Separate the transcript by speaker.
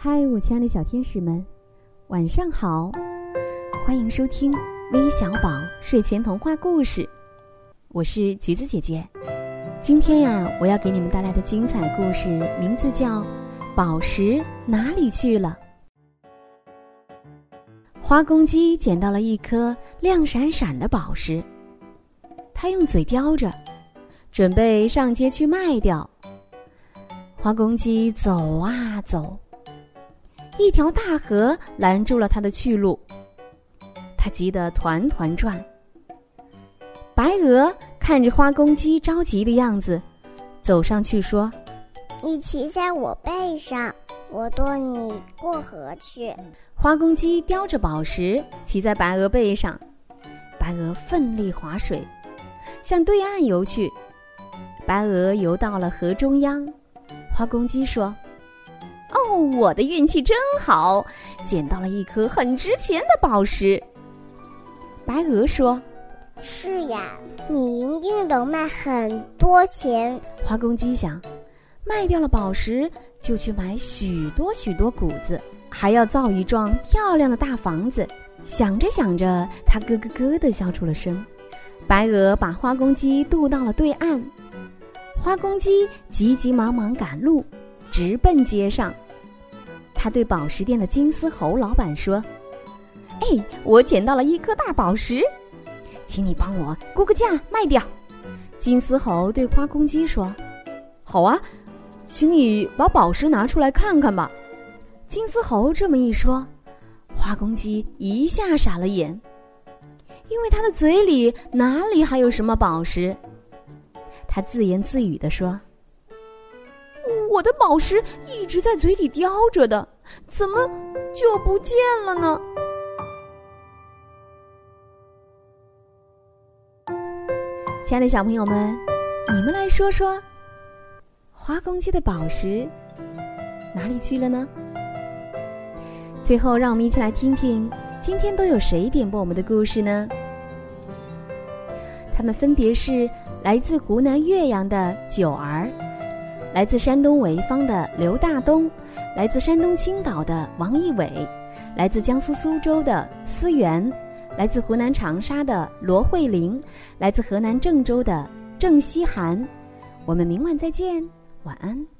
Speaker 1: 嗨，我亲爱的小天使们，晚上好！欢迎收听微小宝睡前童话故事，我是橘子姐姐。今天呀，我要给你们带来的精彩故事名字叫《宝石哪里去了》。花公鸡捡到了一颗亮闪闪的宝石，它用嘴叼着，准备上街去卖掉。花公鸡走啊走。一条大河拦住了他的去路，他急得团团转。白鹅看着花公鸡着急的样子，走上去说：“
Speaker 2: 你骑在我背上，我驮你过河去。”
Speaker 1: 花公鸡叼着宝石骑在白鹅背上，白鹅奋力划水，向对岸游去。白鹅游到了河中央，花公鸡说。哦，我的运气真好，捡到了一颗很值钱的宝石。白鹅说：“
Speaker 2: 是呀，你一定能卖很多钱。”
Speaker 1: 花公鸡想，卖掉了宝石，就去买许多许多谷子，还要造一幢漂亮的大房子。想着想着，它咯咯咯的笑出了声。白鹅把花公鸡渡到了对岸，花公鸡急急忙忙赶路。直奔街上，他对宝石店的金丝猴老板说：“哎，我捡到了一颗大宝石，请你帮我估个价卖掉。”金丝猴对花公鸡说：“好啊，请你把宝石拿出来看看吧。”金丝猴这么一说，花公鸡一下傻了眼，因为他的嘴里哪里还有什么宝石？他自言自语地说。我的宝石一直在嘴里叼着的，怎么就不见了呢？亲爱的小朋友们，你们来说说，花公鸡的宝石哪里去了呢？最后，让我们一起来听听今天都有谁点播我们的故事呢？他们分别是来自湖南岳阳的九儿。来自山东潍坊的刘大东，来自山东青岛的王一伟，来自江苏苏州的思源，来自湖南长沙的罗慧玲，来自河南郑州的郑希涵。我们明晚再见，晚安。